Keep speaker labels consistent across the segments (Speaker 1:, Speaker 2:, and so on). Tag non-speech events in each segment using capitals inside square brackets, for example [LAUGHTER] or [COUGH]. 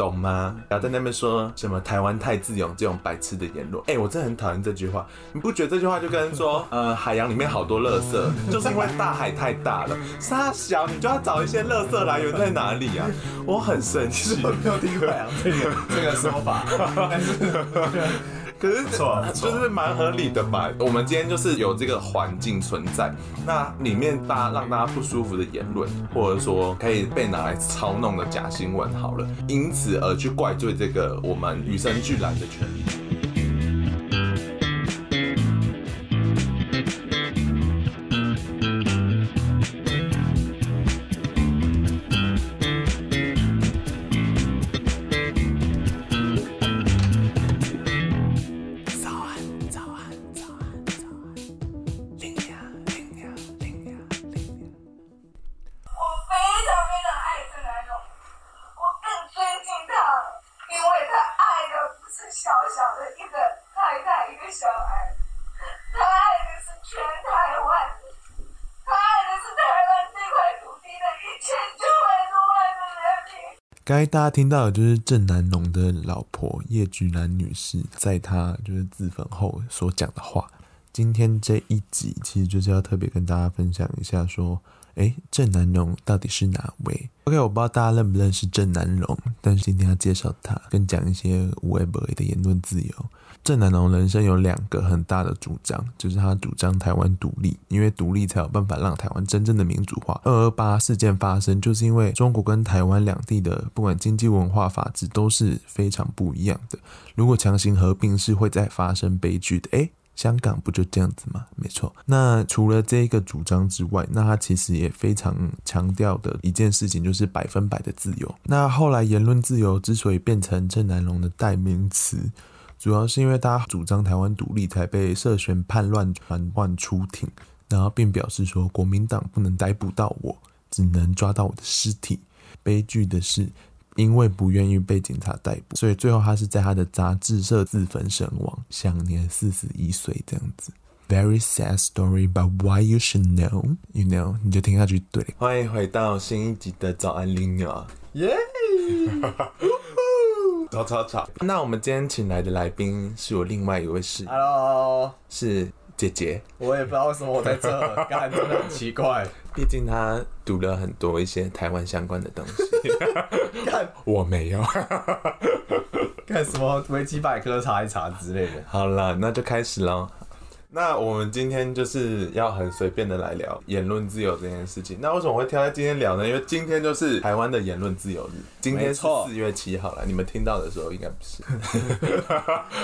Speaker 1: 懂吗？然后在那边说什么台湾太自由这种白痴的言论，哎、欸，我真的很讨厌这句话。你不觉得这句话就跟说，[LAUGHS] 呃，海洋里面好多垃圾，就是因为大海太大了，沙小你就要找一些垃圾来源在哪里啊？我很生气，
Speaker 2: 我没有听海洋这个这个说法，[LAUGHS] 但是。
Speaker 1: 可是错，就是蛮合理的吧？我们今天就是有这个环境存在，那里面大家让大家不舒服的言论，或者说可以被拿来操弄的假新闻，好了，因此而去怪罪这个我们与生俱来的权利。刚才大家听到的就是郑南榕的老婆叶菊兰女士，在她就是自焚后所讲的话。今天这一集其实就是要特别跟大家分享一下，说，哎，郑南榕到底是哪位？OK，我不知道大家认不认识郑南榕，但是今天要介绍他，跟讲一些无为不为的言论自由。郑南榕人生有两个很大的主张，就是他主张台湾独立，因为独立才有办法让台湾真正的民主化。二二八事件发生，就是因为中国跟台湾两地的不管经济、文化、法治都是非常不一样的。如果强行合并，是会再发生悲剧的。诶，香港不就这样子吗？没错。那除了这个主张之外，那他其实也非常强调的一件事情，就是百分百的自由。那后来言论自由之所以变成郑南榕的代名词。主要是因为他主张台湾独立，才被涉嫌叛乱传唤出庭，然后并表示说国民党不能逮捕到我，只能抓到我的尸体。悲剧的是，因为不愿意被警察逮捕，所以最后他是在他的杂志社自焚身亡，享年四十一岁。这样子，very sad story，but why you should know？You know，你就听下去对。欢迎回到新一集的早安林鸟，耶！[LAUGHS] [LAUGHS] 吵吵吵！那我们今天请来的来宾是我另外一位室友
Speaker 2: ，Hello，
Speaker 1: 是姐姐。
Speaker 2: 我也不知道为什么我在这，感觉真的很奇怪。[LAUGHS]
Speaker 1: 毕竟她读了很多一些台湾相关的东西。[LAUGHS] 看我没有。
Speaker 2: 看什么维基百科查一查之类的。
Speaker 1: 好了，那就开始喽。那我们今天就是要很随便的来聊言论自由这件事情。那为什么会挑在今天聊呢？因为今天就是台湾的言论自由日。今天是四月七号了，你们听到的时候应该不是。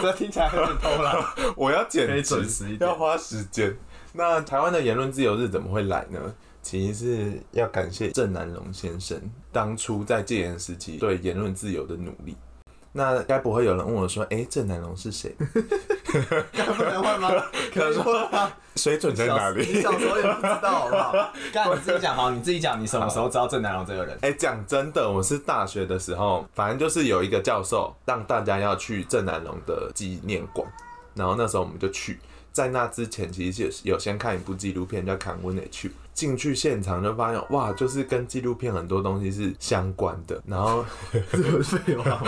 Speaker 2: 这听起来很偷懒。
Speaker 1: 我要剪
Speaker 2: 准时一点，
Speaker 1: 要花时间。那台湾的言论自由日怎么会来呢？其实是要感谢郑南榕先生当初在戒严时期对言论自由的努力。那该不会有人问我说：“哎、欸，郑南榕是谁？” [LAUGHS] [LAUGHS]
Speaker 2: 该不能问吗？[LAUGHS] 可以问啊。
Speaker 1: 水准在哪里？
Speaker 2: 你小时候也不知道，好不好？刚你自己讲好，你自己讲，你什么时候知道郑南榕这个人？
Speaker 1: 哎，讲真的，我是大学的时候，反正就是有一个教授让大家要去郑南榕的纪念馆，然后那时候我们就去。在那之前，其实有有先看一部纪录片叫《Come On In》。进去现场就发现，哇，就是跟纪录片很多东西是相关的。然后，[LAUGHS] 废话，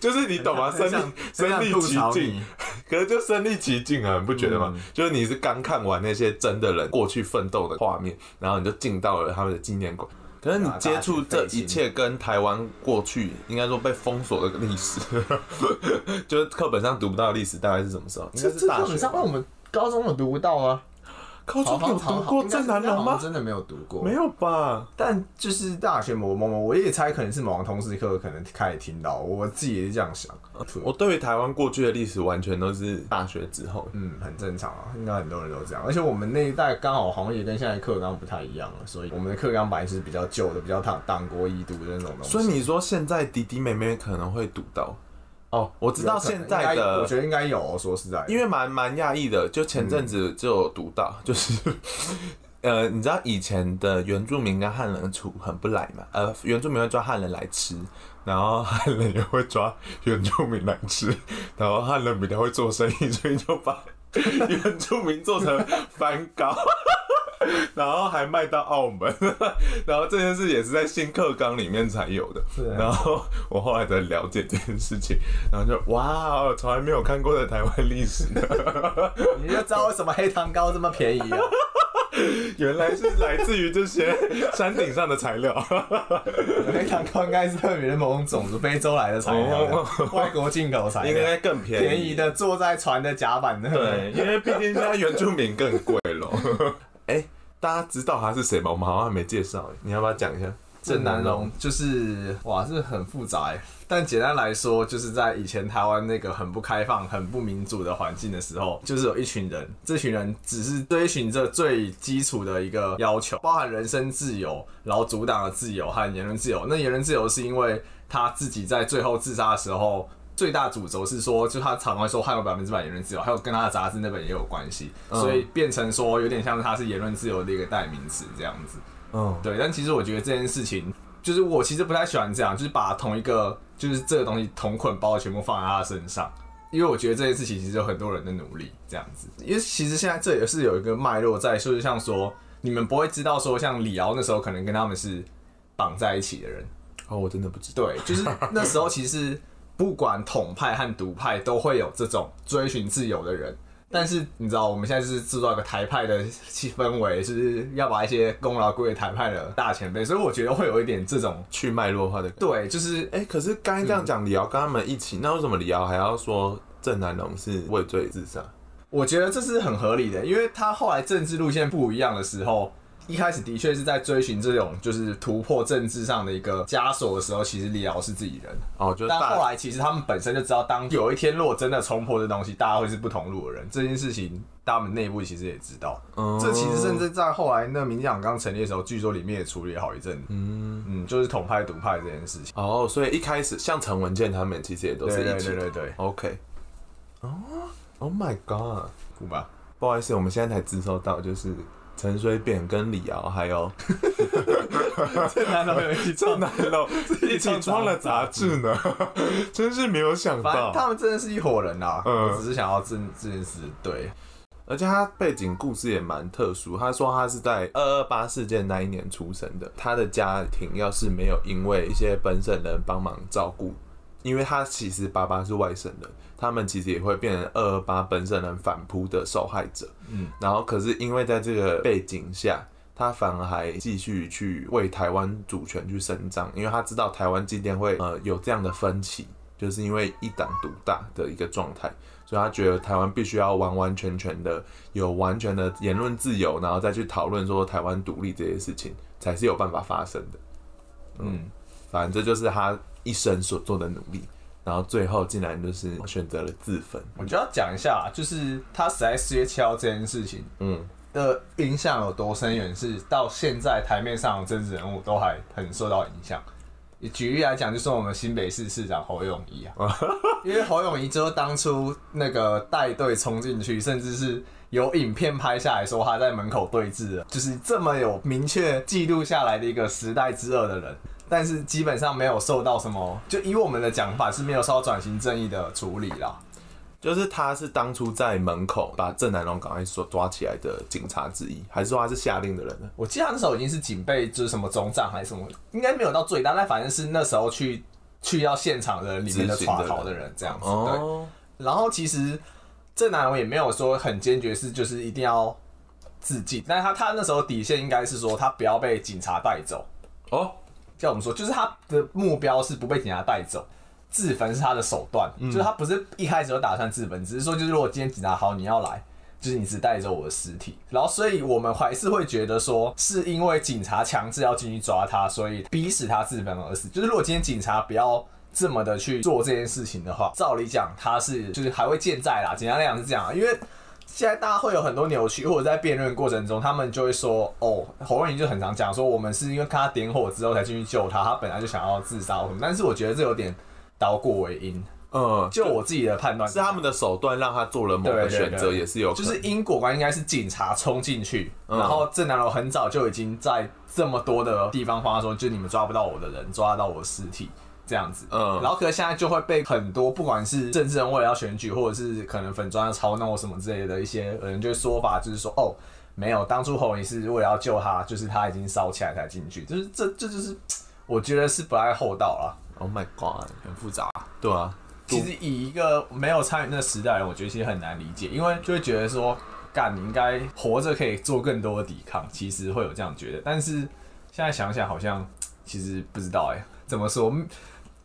Speaker 1: 就是你懂吗？身历身历其境，[LAUGHS] 可是就身历其境啊，你不觉得吗？嗯、就是你是刚看完那些真的人过去奋斗的画面，然后你就进到了他们的纪念馆。可是你接触这一切跟台湾过去应该说被封锁的历史，[LAUGHS] 就是课本上读不到的历史，大概是什么时候？应该是大学。
Speaker 2: 我们高中有读不到啊。
Speaker 1: 高中有读过郑南榕吗？
Speaker 2: 真的没有读过，
Speaker 1: 没有吧？
Speaker 2: 但就是大学某某某，我也猜可能是某个通识课，可能开始听到，我自己也是这样想。
Speaker 1: 我对于台湾过去的历史完全都是大学之后，
Speaker 2: 嗯，很正常啊，应该很多人都这样。而且我们那一代刚好好像也跟现在课纲不太一样了，所以我们的课纲本来是比较旧的，比较党党国遗毒的那种东西。
Speaker 1: 所以你说现在弟弟妹妹可能会读到？哦，我知道现在的，
Speaker 2: 我觉得应该有、哦。说实在，
Speaker 1: 因为蛮蛮讶异的，就前阵子就有读到，嗯、[LAUGHS] 就是，呃，你知道以前的原住民跟汉人处很不来嘛？呃，原住民会抓汉人来吃，然后汉人也会抓原住民来吃，[LAUGHS] 然后汉人比较会做生意，所以就把原住民做成番糕。[LAUGHS] 然后还卖到澳门，[LAUGHS] 然后这件事也是在新课纲里面才有的。啊、然后我后来才了解这件事情，然后就哇，从来没有看过的台湾历史呢。[LAUGHS]
Speaker 2: 你就知道为什么黑糖糕这么便宜啊？
Speaker 1: 原来是来自于这些山顶上的材料。
Speaker 2: 黑糖糕应该是特别的某种种子，非洲来的材料，外国进口材料，
Speaker 1: 应该更便宜。
Speaker 2: 便宜的坐在船的甲板的。
Speaker 1: 对，因为毕竟现在原住民更贵了。[LAUGHS] 大家知道他是谁吗？我们好像还没介绍，你要不要讲一下？
Speaker 2: 郑南榕就是哇，是很复杂。但简单来说，就是在以前台湾那个很不开放、很不民主的环境的时候，就是有一群人，这群人只是追寻着最基础的一个要求，包含人身自由、然后阻挡的自由和言论自由。那言论自由是因为他自己在最后自杀的时候，最大主轴是说，就他常会说还有百分之百言论自由，还有跟他的杂志那本也有关系，所以变成说有点像是他是言论自由的一个代名词这样子。嗯，对。但其实我觉得这件事情。就是我其实不太喜欢这样，就是把同一个就是这个东西同捆包全部放在他身上，因为我觉得这件事情其实有很多人的努力这样子。因为其实现在这也是有一个脉络在，就是像说你们不会知道说像李敖那时候可能跟他们是绑在一起的人。
Speaker 1: 哦，我真的不知道。
Speaker 2: 对，就是那时候其实不管统派和独派都会有这种追寻自由的人。但是你知道，我们现在就是制造一个台派的气氛围，就是要把一些功劳归给台派的大前辈，所以我觉得会有一点这种
Speaker 1: 去脉络化的。
Speaker 2: 对，就是
Speaker 1: 哎、欸，可是刚才这样讲，李敖跟他们一起，那为什么李敖还要说郑南龙是畏罪自杀？
Speaker 2: 我觉得这是很合理的，因为他后来政治路线不一样的时候。一开始的确是在追寻这种就是突破政治上的一个枷锁的时候，其实李敖是自己人
Speaker 1: 哦，就是。
Speaker 2: 但后来其实他们本身就知道，当有一天如果真的冲破这东西，大家会是不同路的人。这件事情，他们内部其实也知道。嗯，这其实甚至在后来那民进党刚成立的时候，据说里面也处理好一阵。嗯嗯，就是统派独派这件事情。
Speaker 1: 哦，所以一开始像陈文健他们其实也都是一起。
Speaker 2: 对对对对。
Speaker 1: OK。哦，Oh my God，
Speaker 2: 不吧？
Speaker 1: 不好意思，我们现在才知道到就是。陈水扁跟李敖还有
Speaker 2: 这男的有一起，
Speaker 1: 郑南榕一起创了杂志呢，真是没有想到，
Speaker 2: 他们真的是一伙人啊！嗯，我只是想要这这件事对，
Speaker 1: 而且他背景故事也蛮特殊。他说他是在二二八事件那一年出生的，他的家庭要是没有因为一些本省人帮忙照顾，因为他其实爸爸是外省人。他们其实也会变成二二八本省人反扑的受害者，嗯，然后可是因为在这个背景下，他反而还继续去为台湾主权去伸张，因为他知道台湾今天会呃有这样的分歧，就是因为一党独大的一个状态，所以他觉得台湾必须要完完全全的有完全的言论自由，然后再去讨论说台湾独立这些事情才是有办法发生的，嗯，反正这就是他一生所做的努力。然后最后竟然就是选择了自焚。
Speaker 2: 我就要讲一下，就是他死在四月七号这件事情，嗯，的影响有多深远，是到现在台面上的政治人物都还很受到影响。举例来讲，就是我们新北市市长侯永仪啊，[LAUGHS] 因为侯永仪就是当初那个带队冲进去，甚至是有影片拍下来说他在门口对峙，就是这么有明确记录下来的一个时代之恶的人。但是基本上没有受到什么，就以我们的讲法是没有受到转型正义的处理啦。
Speaker 1: 就是他是当初在门口把郑南榕赶快说抓起来的警察之一，还是说他是下令的人呢？
Speaker 2: 我记得他那时候已经是警备，就是什么总长还是什么，应该没有到最大，但反正是那时候去去到现场的里面的抓逃的人这样子。对。然后其实郑南榕也没有说很坚决是就是一定要自尽，但是他他那时候底线应该是说他不要被警察带走哦。叫我们说，就是他的目标是不被警察带走，自焚是他的手段，嗯、就是他不是一开始就打算自焚，只是说就是如果今天警察好你要来，就是你只带走我的尸体，然后所以我们还是会觉得说是因为警察强制要进去抓他，所以逼使他自焚而死。就是如果今天警察不要这么的去做这件事情的话，照理讲他是就是还会健在啦，简单来讲是这样，因为。现在大家会有很多扭曲，或者在辩论过程中，他们就会说：“哦，侯友宜就很常讲说，我们是因为看他点火之后才进去救他，他本来就想要自杀。”但是我觉得这有点倒果为因。嗯，就我自己的判断，
Speaker 1: 是他们的手段让他做了某个选择，也是有，
Speaker 2: 就是因果观应该是警察冲进去，然后郑南楼很早就已经在这么多的地方发说，就你们抓不到我的人，抓得到我的尸体。这样子，嗯，然后可是现在就会被很多不管是政治人为了要选举，或者是可能粉砖要操弄什么之类的一些人，就说法就是说，哦，没有，当初侯乙是为了要救他，就是他已经烧起来才进去，就是这这就是我觉得是不太厚道了。
Speaker 1: Oh my god，
Speaker 2: 很复杂。
Speaker 1: 对啊，
Speaker 2: 其实以一个没有参与那个时代的人，我觉得其实很难理解，因为就会觉得说，干你应该活着可以做更多的抵抗，其实会有这样觉得。但是现在想想，好像其实不知道哎、欸，怎么说？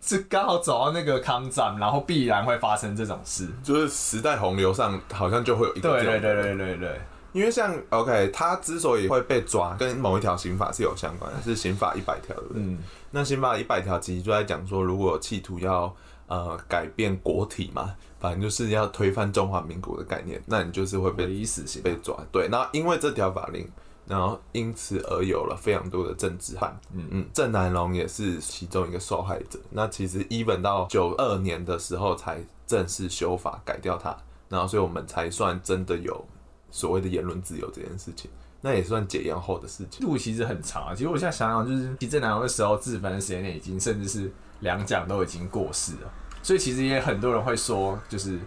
Speaker 2: 是刚好走到那个抗战，然后必然会发生这种事，
Speaker 1: 就是时代洪流上好像就会有一个。
Speaker 2: 对对对对对对。
Speaker 1: 因为像 OK，他之所以会被抓，跟某一条刑法是有相关的，是刑法一百条，对不对？嗯。那刑法一百条其实就在讲说，如果企图要呃改变国体嘛，反正就是要推翻中华民国的概念，那你就是会被以死刑被抓。对。那因为这条法令，然后因此而有了非常多的政治犯。嗯嗯。郑南榕也是其中一个受害者。那其实 even 到九二年的时候才正式修法改掉它，然后所以我们才算真的有。所谓的言论自由这件事情，那也算解严后的事情。
Speaker 2: 路其实很长啊，其实我现在想想，就是其实郑南榕的时候，自焚的时间内已经甚至是两蒋都已经过世了，所以其实也很多人会说，就是。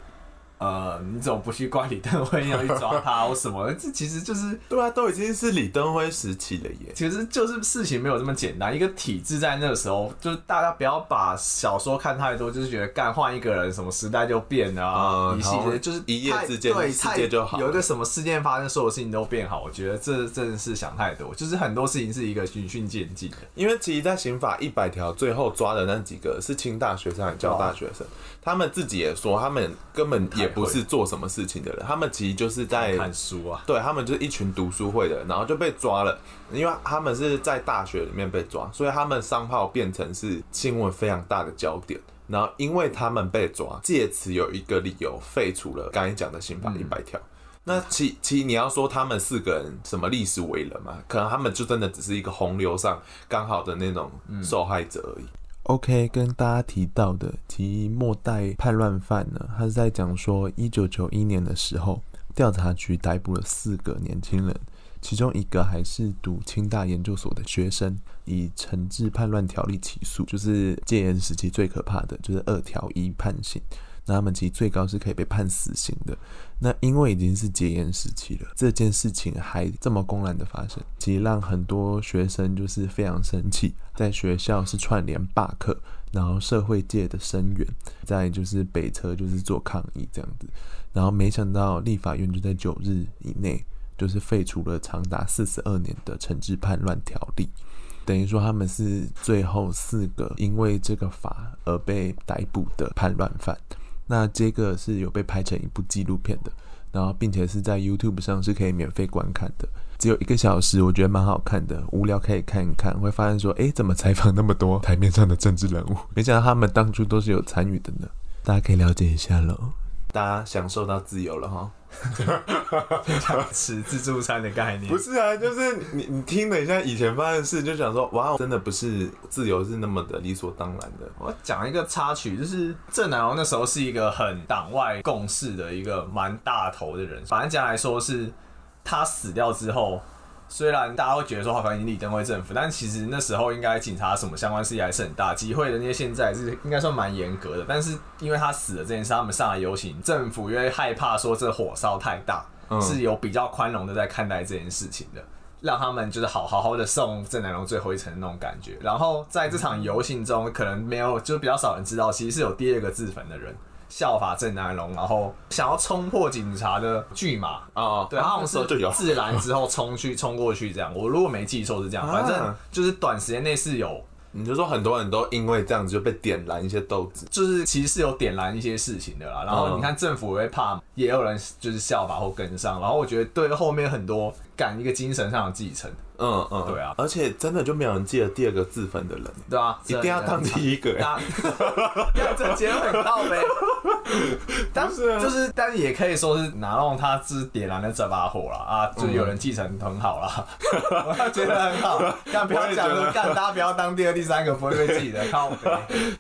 Speaker 2: 呃，你怎么不去怪李登辉，要去抓他或什么？这其实就是
Speaker 1: 对啊，都已经是李登辉时期了耶。
Speaker 2: 其实就是事情没有这么简单。一个体制在那个时候，就是大家不要把小说看太多，就是觉得干换一个人，什么时代就变了啊。一系列就是
Speaker 1: 一夜之间，对，世界就好。
Speaker 2: 有一个什么事件发生，所有事情都变好。我觉得这真的是想太多。就是很多事情是一个循序渐进的。
Speaker 1: 因为其实，在刑法一百条最后抓的那几个是清大学生，还是交大学生，他们自己也说，他们根本也不是做什么。事情的人，他们其实就是在
Speaker 2: 看书啊，
Speaker 1: 对，他们就是一群读书会的人，然后就被抓了，因为他们是在大学里面被抓，所以他们商号变成是新闻非常大的焦点。然后因为他们被抓，借此有一个理由废除了刚才讲的刑法一百条。嗯、那其其你要说他们四个人什么历史为人嘛？可能他们就真的只是一个洪流上刚好的那种受害者而已。嗯 OK，跟大家提到的提末代叛乱犯呢，他是在讲说，一九九一年的时候，调查局逮捕了四个年轻人，其中一个还是读清大研究所的学生，以惩治叛乱条例起诉，就是戒严时期最可怕的就是二条一判刑。那他们其实最高是可以被判死刑的。那因为已经是戒严时期了，这件事情还这么公然的发生，其实让很多学生就是非常生气，在学校是串联罢课，然后社会界的声援，在就是北车就是做抗议这样子。然后没想到立法院就在九日以内就是废除了长达四十二年的惩治叛乱条例，等于说他们是最后四个因为这个法而被逮捕的叛乱犯。那这个是有被拍成一部纪录片的，然后并且是在 YouTube 上是可以免费观看的，只有一个小时，我觉得蛮好看的，无聊可以看一看，会发现说，哎，怎么采访那么多台面上的政治人物？没想到他们当初都是有参与的呢，大家可以了解一下喽。大家享受到自由了哈，[LAUGHS]
Speaker 2: 吃自助餐的概念
Speaker 1: 不是啊，就是你你听了一下以前发生的事，就想说哇，真的不是自由是那么的理所当然的。
Speaker 2: 我讲一个插曲，就是郑南榕那时候是一个很党外共事的一个蛮大头的人，反正讲来说是他死掉之后。虽然大家会觉得说好像已经李登辉政府，但其实那时候应该警察什么相关事宜还是很大，集会的那些现在是应该算蛮严格的。但是因为他死了这件事，他们上来游行，政府因为害怕说这火烧太大，嗯、是有比较宽容的在看待这件事情的，让他们就是好好好的送郑南榕最后一程的那种感觉。然后在这场游行中，可能没有就比较少人知道，其实是有第二个自焚的人。效法郑南龙，然后想要冲破警察的拒马啊，对，他们说自燃之后冲去冲过去这样，我如果没记错是这样，反正就是短时间内是有。
Speaker 1: 你就说很多人都因为这样子就被点燃一些斗志，
Speaker 2: 就是其实是有点燃一些事情的啦。然后你看政府也会怕，也有人就是效法或跟上。然后我觉得对后面很多赶一个精神上的继承。
Speaker 1: 嗯嗯，对啊，而且真的就没有人记得第二个自焚的人，
Speaker 2: 对啊，
Speaker 1: 一定要当第一个。[LAUGHS]
Speaker 2: 要这结论很靠北。[LAUGHS] 但是就是，但是也可以说是拿弄他是点燃了这把火了啊，就有人继承很好了，[LAUGHS] 我觉得很好。但不要讲说干，大家不要当第二、第三个，不会被记得靠北。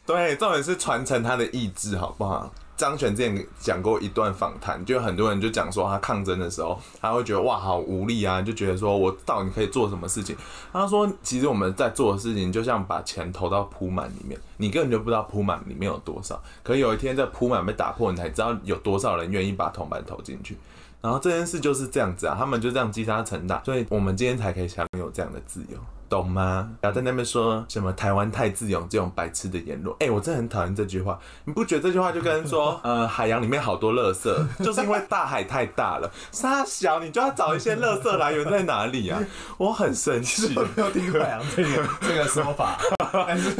Speaker 1: 对，重点是传承他的意志，好不好？张全之前讲过一段访谈，就很多人就讲说他抗争的时候，他会觉得哇好无力啊，就觉得说我到底可以做什么事情？他说其实我们在做的事情就像把钱投到铺满里面，你根本就不知道铺满里面有多少，可有一天这铺满被打破，你才知道有多少人愿意把铜板投进去。然后这件事就是这样子啊，他们就这样积沙成塔，所以我们今天才可以享有这样的自由。懂吗？然后在那边说什么台湾太自由这种白痴的言论。哎、欸，我真的很讨厌这句话。你不觉得这句话就跟说，[LAUGHS] 呃，海洋里面好多垃圾，[LAUGHS] 就是因为大海太大了。沙小，你就要找一些垃圾来源在哪里啊？[LAUGHS] 我很生气。
Speaker 2: 没有听过海洋这个这个说法，但是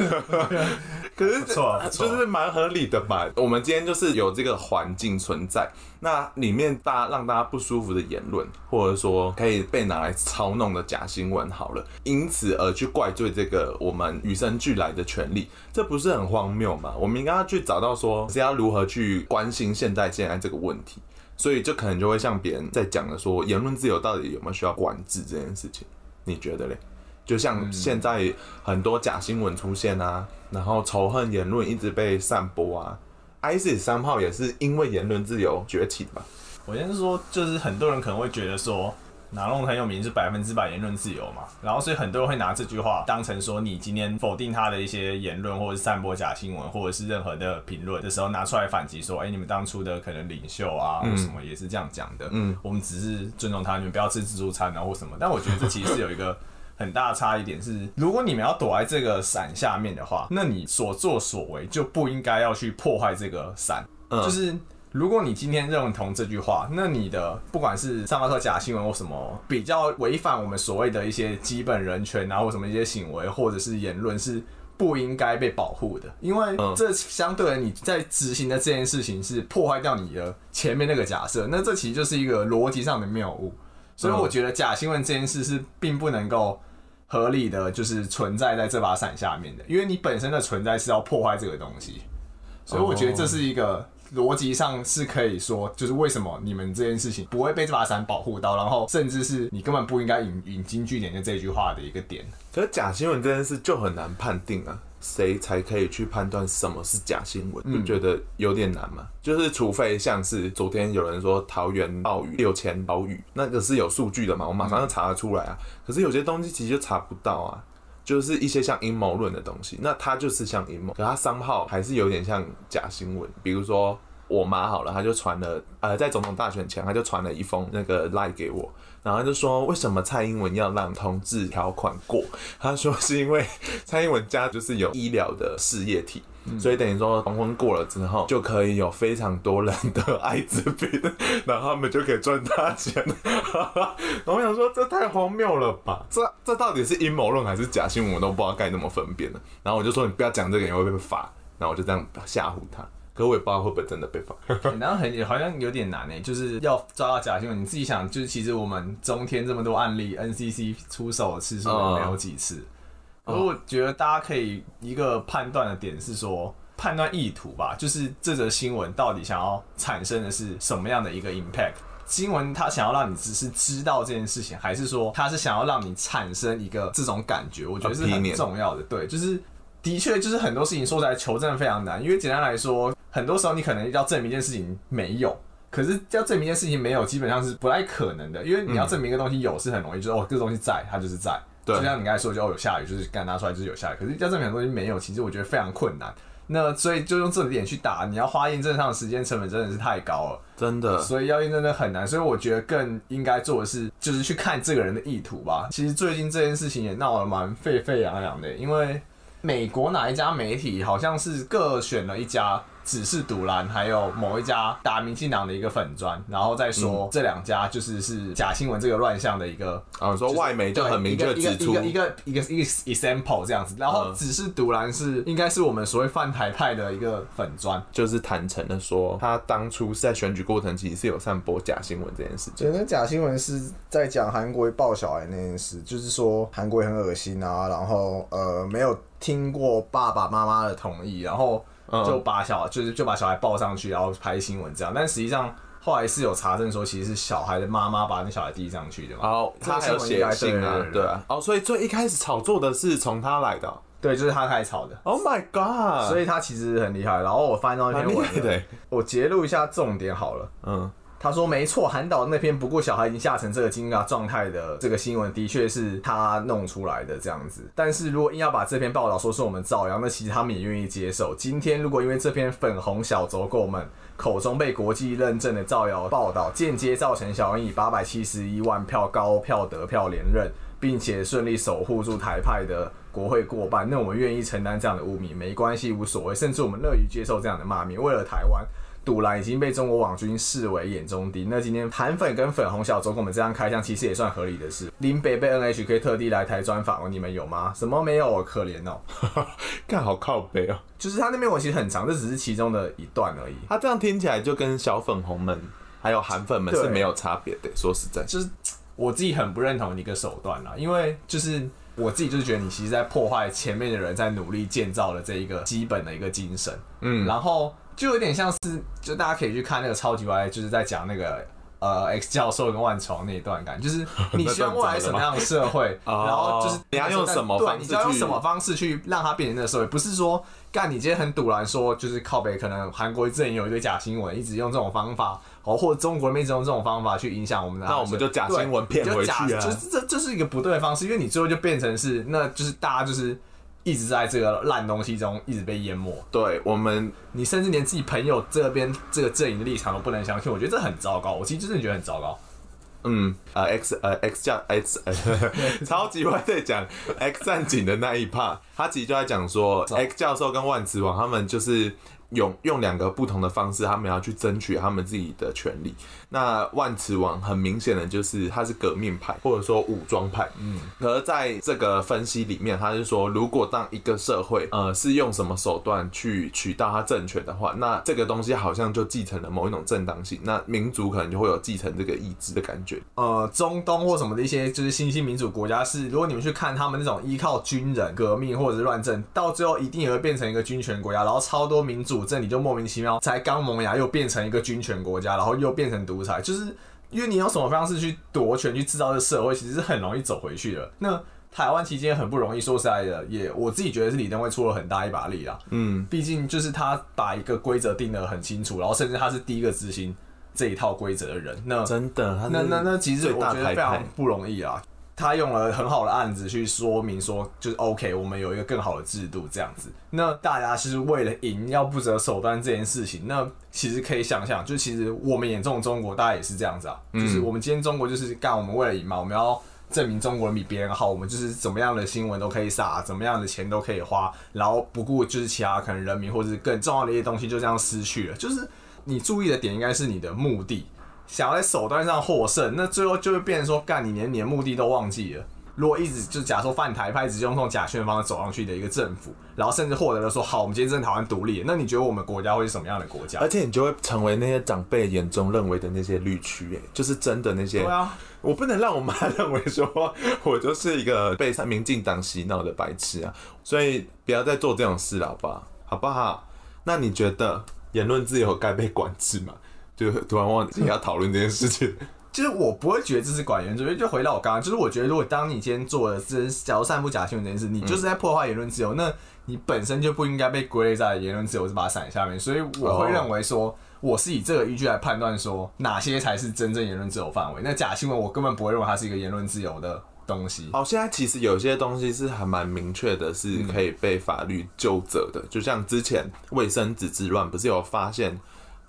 Speaker 1: 可是错，就是蛮合理的吧？我们今天就是有这个环境存在。那里面大家让大家不舒服的言论，或者说可以被拿来操弄的假新闻，好了，因此而去怪罪这个我们与生俱来的权利，这不是很荒谬吗？我们应该要去找到说是要如何去关心现在现在这个问题，所以就可能就会像别人在讲的说，言论自由到底有没有需要管制这件事情？你觉得嘞？就像现在很多假新闻出现啊，然后仇恨言论一直被散播啊。ISIS 三炮也是因为言论自由崛起的吧？
Speaker 2: 我先说，就是很多人可能会觉得说，拿弄很有名是百分之百言论自由嘛，然后所以很多人会拿这句话当成说，你今天否定他的一些言论，或者是散播假新闻，或者是任何的评论的时候，拿出来反击说，哎、欸，你们当初的可能领袖啊，或什么也是这样讲的，嗯，我们只是尊重他，你们不要吃自助餐啊，或什么。但我觉得这其实是有一个。很大的差一点是，如果你们要躲在这个伞下面的话，那你所作所为就不应该要去破坏这个伞。嗯，就是如果你今天认同这句话，那你的不管是散发假新闻或什么比较违反我们所谓的一些基本人权啊，或什么一些行为或者是言论是不应该被保护的，因为这相对于你在执行的这件事情是破坏掉你的前面那个假设，那这其实就是一个逻辑上的谬误。所以我觉得假新闻这件事是并不能够合理的，就是存在在这把伞下面的，因为你本身的存在是要破坏这个东西，所以我觉得这是一个逻辑上是可以说，就是为什么你们这件事情不会被这把伞保护到，然后甚至是你根本不应该引引经据典的这句话的一个点。
Speaker 1: 可是假新闻这件事就很难判定啊。谁才可以去判断什么是假新闻？你觉得有点难吗？就是除非像是昨天有人说桃园暴雨六千暴雨，那个是有数据的嘛？我马上就查得出来啊。可是有些东西其实就查不到啊，就是一些像阴谋论的东西，那它就是像阴谋，可它商号还是有点像假新闻。比如说我妈好了，她就传了，呃，在总统大选前，她就传了一封那个 lie 给我。然后就说，为什么蔡英文要让同志条款过？她说是因为蔡英文家就是有医疗的事业体，嗯、所以等于说黄昏过了之后就可以有非常多人得艾滋病，然后他们就可以赚大钱。[LAUGHS] 然后我想说，这太荒谬了吧？这这到底是阴谋论还是假新闻？我都不知道该怎么分辨了。然后我就说，你不要讲这个，你会被罚。然后我就这样吓唬他。可我也不知道会不会真的被罚，[LAUGHS]
Speaker 2: 然后很好像有点难诶，就是要抓到假新闻。你自己想，就是其实我们中天这么多案例，NCC 出手的次数也没有几次。而我觉得大家可以一个判断的点是说，判断意图吧，就是这则新闻到底想要产生的是什么样的一个 impact？新闻它想要让你只是知道这件事情，还是说它是想要让你产生一个这种感觉？我觉得是很重要的。对，就是的确，就是很多事情说起来求证非常难，因为简单来说。很多时候你可能要证明一件事情没有，可是要证明一件事情没有，基本上是不太可能的，因为你要证明一个东西有是很容易，就是哦这个东西在，它就是在。对，就像你刚才说，就哦有下雨，就是刚拿出来就是有下雨。可是要证明很多东西没有，其实我觉得非常困难。那所以就用这点去打，你要花验证上的时间成本真的是太高了，
Speaker 1: 真的。
Speaker 2: 所以要验证的很难，所以我觉得更应该做的是，就是去看这个人的意图吧。其实最近这件事情也闹得蛮沸沸扬扬的，因为美国哪一家媒体好像是各选了一家。只是独蓝，还有某一家打民进党的一个粉砖，然后再说这两家就是是假新闻这个乱象的一个
Speaker 1: 啊，说外媒就很明确指出
Speaker 2: 一个一个一个一个 example 这样子，然后只是独蓝是应该是我们所谓泛台派的一个粉砖，
Speaker 1: 就是坦诚的说他当初是在选举过程其实是有散播假新闻这件事情，
Speaker 3: 那假新闻是在讲韩国抱小孩那件事，就是说韩国很恶心啊，然后呃没有听过爸爸妈妈的同意，然后。就把小就是就把小孩抱上去，然后拍新闻这样。但实际上后来是有查证说，其实是小孩的妈妈把那小孩递上去的嘛。
Speaker 1: 哦，他还有写信啊，对啊。哦，所以最一开始炒作的是从他来的，
Speaker 2: 对，就是他开始炒的。
Speaker 1: Oh my god！
Speaker 2: 所以他其实很厉害。然后我翻到一篇文，对，我截录一下重点好了。嗯，他说没错，韩导那篇不顾小孩已经吓成这个惊讶状态的这个新闻，的确是他弄出来的这样子。但是如果硬要把这篇报道说是我们造谣，那其实他们也愿意接受。今天如果因为这篇粉红小走狗们口中被国际认证的造谣报道，间接造成小英以八百七十一万票高票得票连任，并且顺利守护住台派的国会过半，那我们愿意承担这样的污名，没关系，无所谓，甚至我们乐于接受这样的骂名，为了台湾。赌烂已经被中国网军视为眼中钉。那今天韩粉跟粉红小走狗们这样开箱，其实也算合理的事。林北被 NHK 特地来台专访，你们有吗？什么没有？可怜哦，[LAUGHS]
Speaker 1: 干好靠北哦。
Speaker 2: 就是他那边我其实很长，这只是其中的一段而已。
Speaker 1: 他这样听起来就跟小粉红们还有韩粉们是没有差别的。说实在，
Speaker 2: 就是我自己很不认同你一个手段啦，因为就是我自己就是觉得你其实在破坏前面的人在努力建造的这一个基本的一个精神。嗯，然后。就有点像是，就大家可以去看那个超级 Y，，就是在讲那个呃 X 教授跟万虫那一段感，就是 [LAUGHS] 你希望未来什么样的社会，然后就是
Speaker 1: 你要用什么方式，
Speaker 2: 你就要用什么方式去让它变成那个社会，不是说干你今天很赌烂说就是靠北，可能韩国之前有一堆假新闻，一直用这种方法，哦，或者中国人一直用这种方法去影响我们的，
Speaker 1: 那我们就假新闻骗回去啊，
Speaker 2: 就是这这是一个不对的方式，因为你最后就变成是，那就是大家就是。一直在这个烂东西中一直被淹没。
Speaker 1: 对我们，
Speaker 2: 你甚至连自己朋友这边这个阵营的立场都不能相信，我觉得这很糟糕。我其实真的觉得很糟糕。
Speaker 1: 嗯，呃，X 呃 X 加 X，[LAUGHS] 超级会在讲 X 战警的那一 part，他其实就在讲说 [LAUGHS] X 教授跟万磁王他们就是。用用两个不同的方式，他们要去争取他们自己的权利。那万磁王很明显的就是他是革命派，或者说武装派。嗯，而在这个分析里面，他是说，如果当一个社会呃是用什么手段去取到他政权的话，那这个东西好像就继承了某一种正当性。那民族可能就会有继承这个意志的感觉。
Speaker 2: 呃，中东或什么的一些就是新兴民主国家是，如果你们去看他们那种依靠军人革命或者是乱政，到最后一定也会变成一个军权国家，然后超多民主。这你就莫名其妙，才刚萌芽又变成一个军权国家，然后又变成独裁，就是因为你用什么方式去夺权，去制造这社会，其实是很容易走回去的。那台湾期间很不容易，说实在的，也我自己觉得是李登辉出了很大一把力啦。嗯，毕竟就是他把一个规则定得很清楚，然后甚至他是第一个执行这一套规则的人。那
Speaker 1: 真的，
Speaker 2: 那那那其实我觉得非常不容易啊。他用了很好的案子去说明说，就是 OK，我们有一个更好的制度这样子。那大家是为了赢要不择手段这件事情，那其实可以想象，就其实我们眼中的中国，大家也是这样子啊。就是我们今天中国就是干，我们为了赢嘛，我们要证明中国人比别人好，我们就是怎么样的新闻都可以撒，怎么样的钱都可以花，然后不顾就是其他可能人民或者是更重要的一些东西就这样失去了。就是你注意的点应该是你的目的。想要在手段上获胜，那最后就会变成说，干你连你的目的都忘记了。如果一直就假说泛台派，直接用这种假宣方走上去的一个政府，然后甚至获得了说，好，我们今天真的台湾独立，那你觉得我们国家会是什么样的国家？
Speaker 1: 而且你就会成为那些长辈眼中认为的那些绿区，哎，就是真的那些。
Speaker 2: 对啊，
Speaker 1: 我不能让我妈认为说我就是一个被民进党洗脑的白痴啊，所以不要再做这种事了，好不好？好不好？那你觉得言论自由该被管制吗？就突然忘记要讨论这件事情，[LAUGHS]
Speaker 2: 就是我不会觉得这是管言论，就回到我刚刚，就是我觉得如果当你今天做的是假如散布假新闻这件事，你就是在破坏言论自由，那你本身就不应该被归类在言论自由这把伞下面。所以我会认为说，我是以这个依据来判断说哪些才是真正言论自由范围。那假新闻我根本不会认为它是一个言论自由的东西。
Speaker 1: 好，现在其实有些东西是还蛮明确的，是可以被法律纠责的。就像之前卫生纸之乱，不是有发现？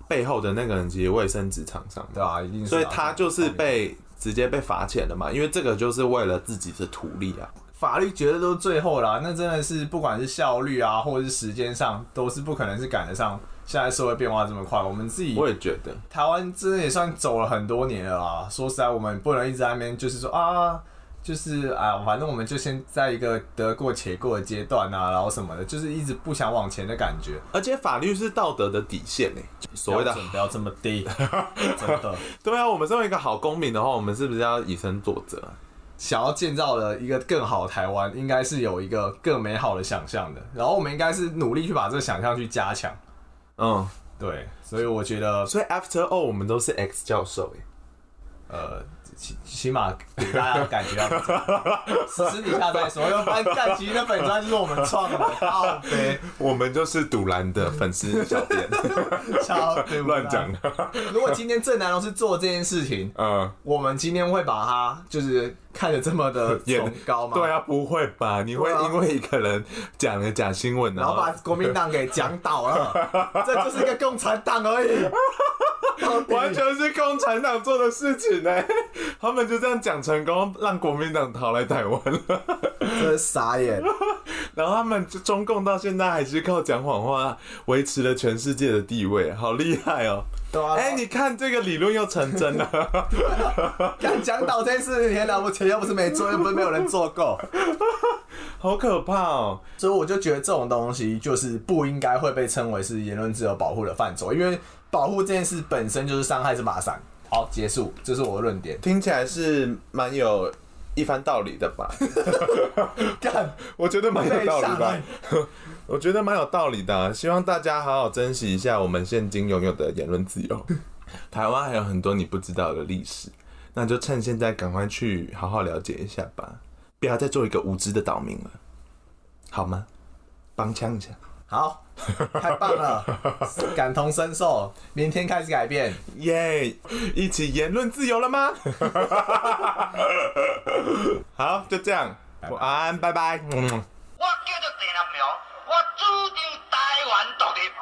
Speaker 1: 背后的那个人其实卫生纸厂商，
Speaker 2: 对啊，一定是，
Speaker 1: 所以他就是被直接被罚钱了嘛，因为这个就是为了自己的图利啊。
Speaker 2: 法律绝对都是最后啦，那真的是不管是效率啊，或者是时间上，都是不可能是赶得上现在社会变化这么快。我们自己
Speaker 1: 我也觉得，
Speaker 2: 台湾真的也算走了很多年了啊。说实在，我们不能一直在那边就是说啊。就是啊，反正我们就先在一个得过且过的阶段啊，然后什么的，就是一直不想往前的感觉。
Speaker 1: 而且法律是道德的底线呢，所谓的
Speaker 2: 不要这么低，[LAUGHS] 真的。
Speaker 1: 对啊，我们身为一个好公民的话，我们是不是要以身作则？
Speaker 2: 想要建造的一个更好的台湾，应该是有一个更美好的想象的。然后我们应该是努力去把这个想象去加强。嗯，对。所以我觉得，
Speaker 1: 所以 After all，我们都是 X 教授，
Speaker 2: 呃。起起码给大家感觉到，[LAUGHS] 私底下再说。因为翻看其实那本专就是我们创的，
Speaker 1: 我们就是赌蓝的粉丝小店，
Speaker 2: 超
Speaker 1: 乱讲。
Speaker 2: 如果今天郑南龙是做这件事情，嗯，我们今天会把他就是看得这么的崇高吗？
Speaker 1: 对啊，不会吧？你会因为一个人讲了假新闻，
Speaker 2: 然后把国民党给讲倒了？[LAUGHS] 这就是一个共产党而已。[LAUGHS]
Speaker 1: 完全是共产党做的事情呢，[LAUGHS] 他们就这样讲成功，让国民党逃来台湾了，[LAUGHS]
Speaker 3: 真是傻眼。
Speaker 1: 然后他们中共到现在还是靠讲谎话维持了全世界的地位，好厉害哦！对啊，哎，你看这个理论又成真了。
Speaker 2: 敢 [LAUGHS] 讲倒这件事情了不起，又不是没做，又不是没有人做够，
Speaker 1: 好可怕哦！
Speaker 2: 所以我就觉得这种东西就是不应该会被称为是言论自由保护的范畴，因为。保护这件事本身就是伤害这把伞。好，结束，这是我的论点。
Speaker 1: 听起来是蛮有一番道理的吧？[LAUGHS] 干，[LAUGHS] 我觉得蛮有道理的。我觉得蛮有道理的。希望大家好好珍惜一下我们现今拥有的言论自由。[LAUGHS] 台湾还有很多你不知道的历史，那就趁现在赶快去好好了解一下吧，不要再做一个无知的岛民了，好吗？帮腔一下。
Speaker 2: 好，太棒了，[LAUGHS] 感同身受。明天开始改变，
Speaker 1: 耶、yeah！一起言论自由了吗？[LAUGHS] 好，就这样，晚安，拜拜。嗯主张台湾独立。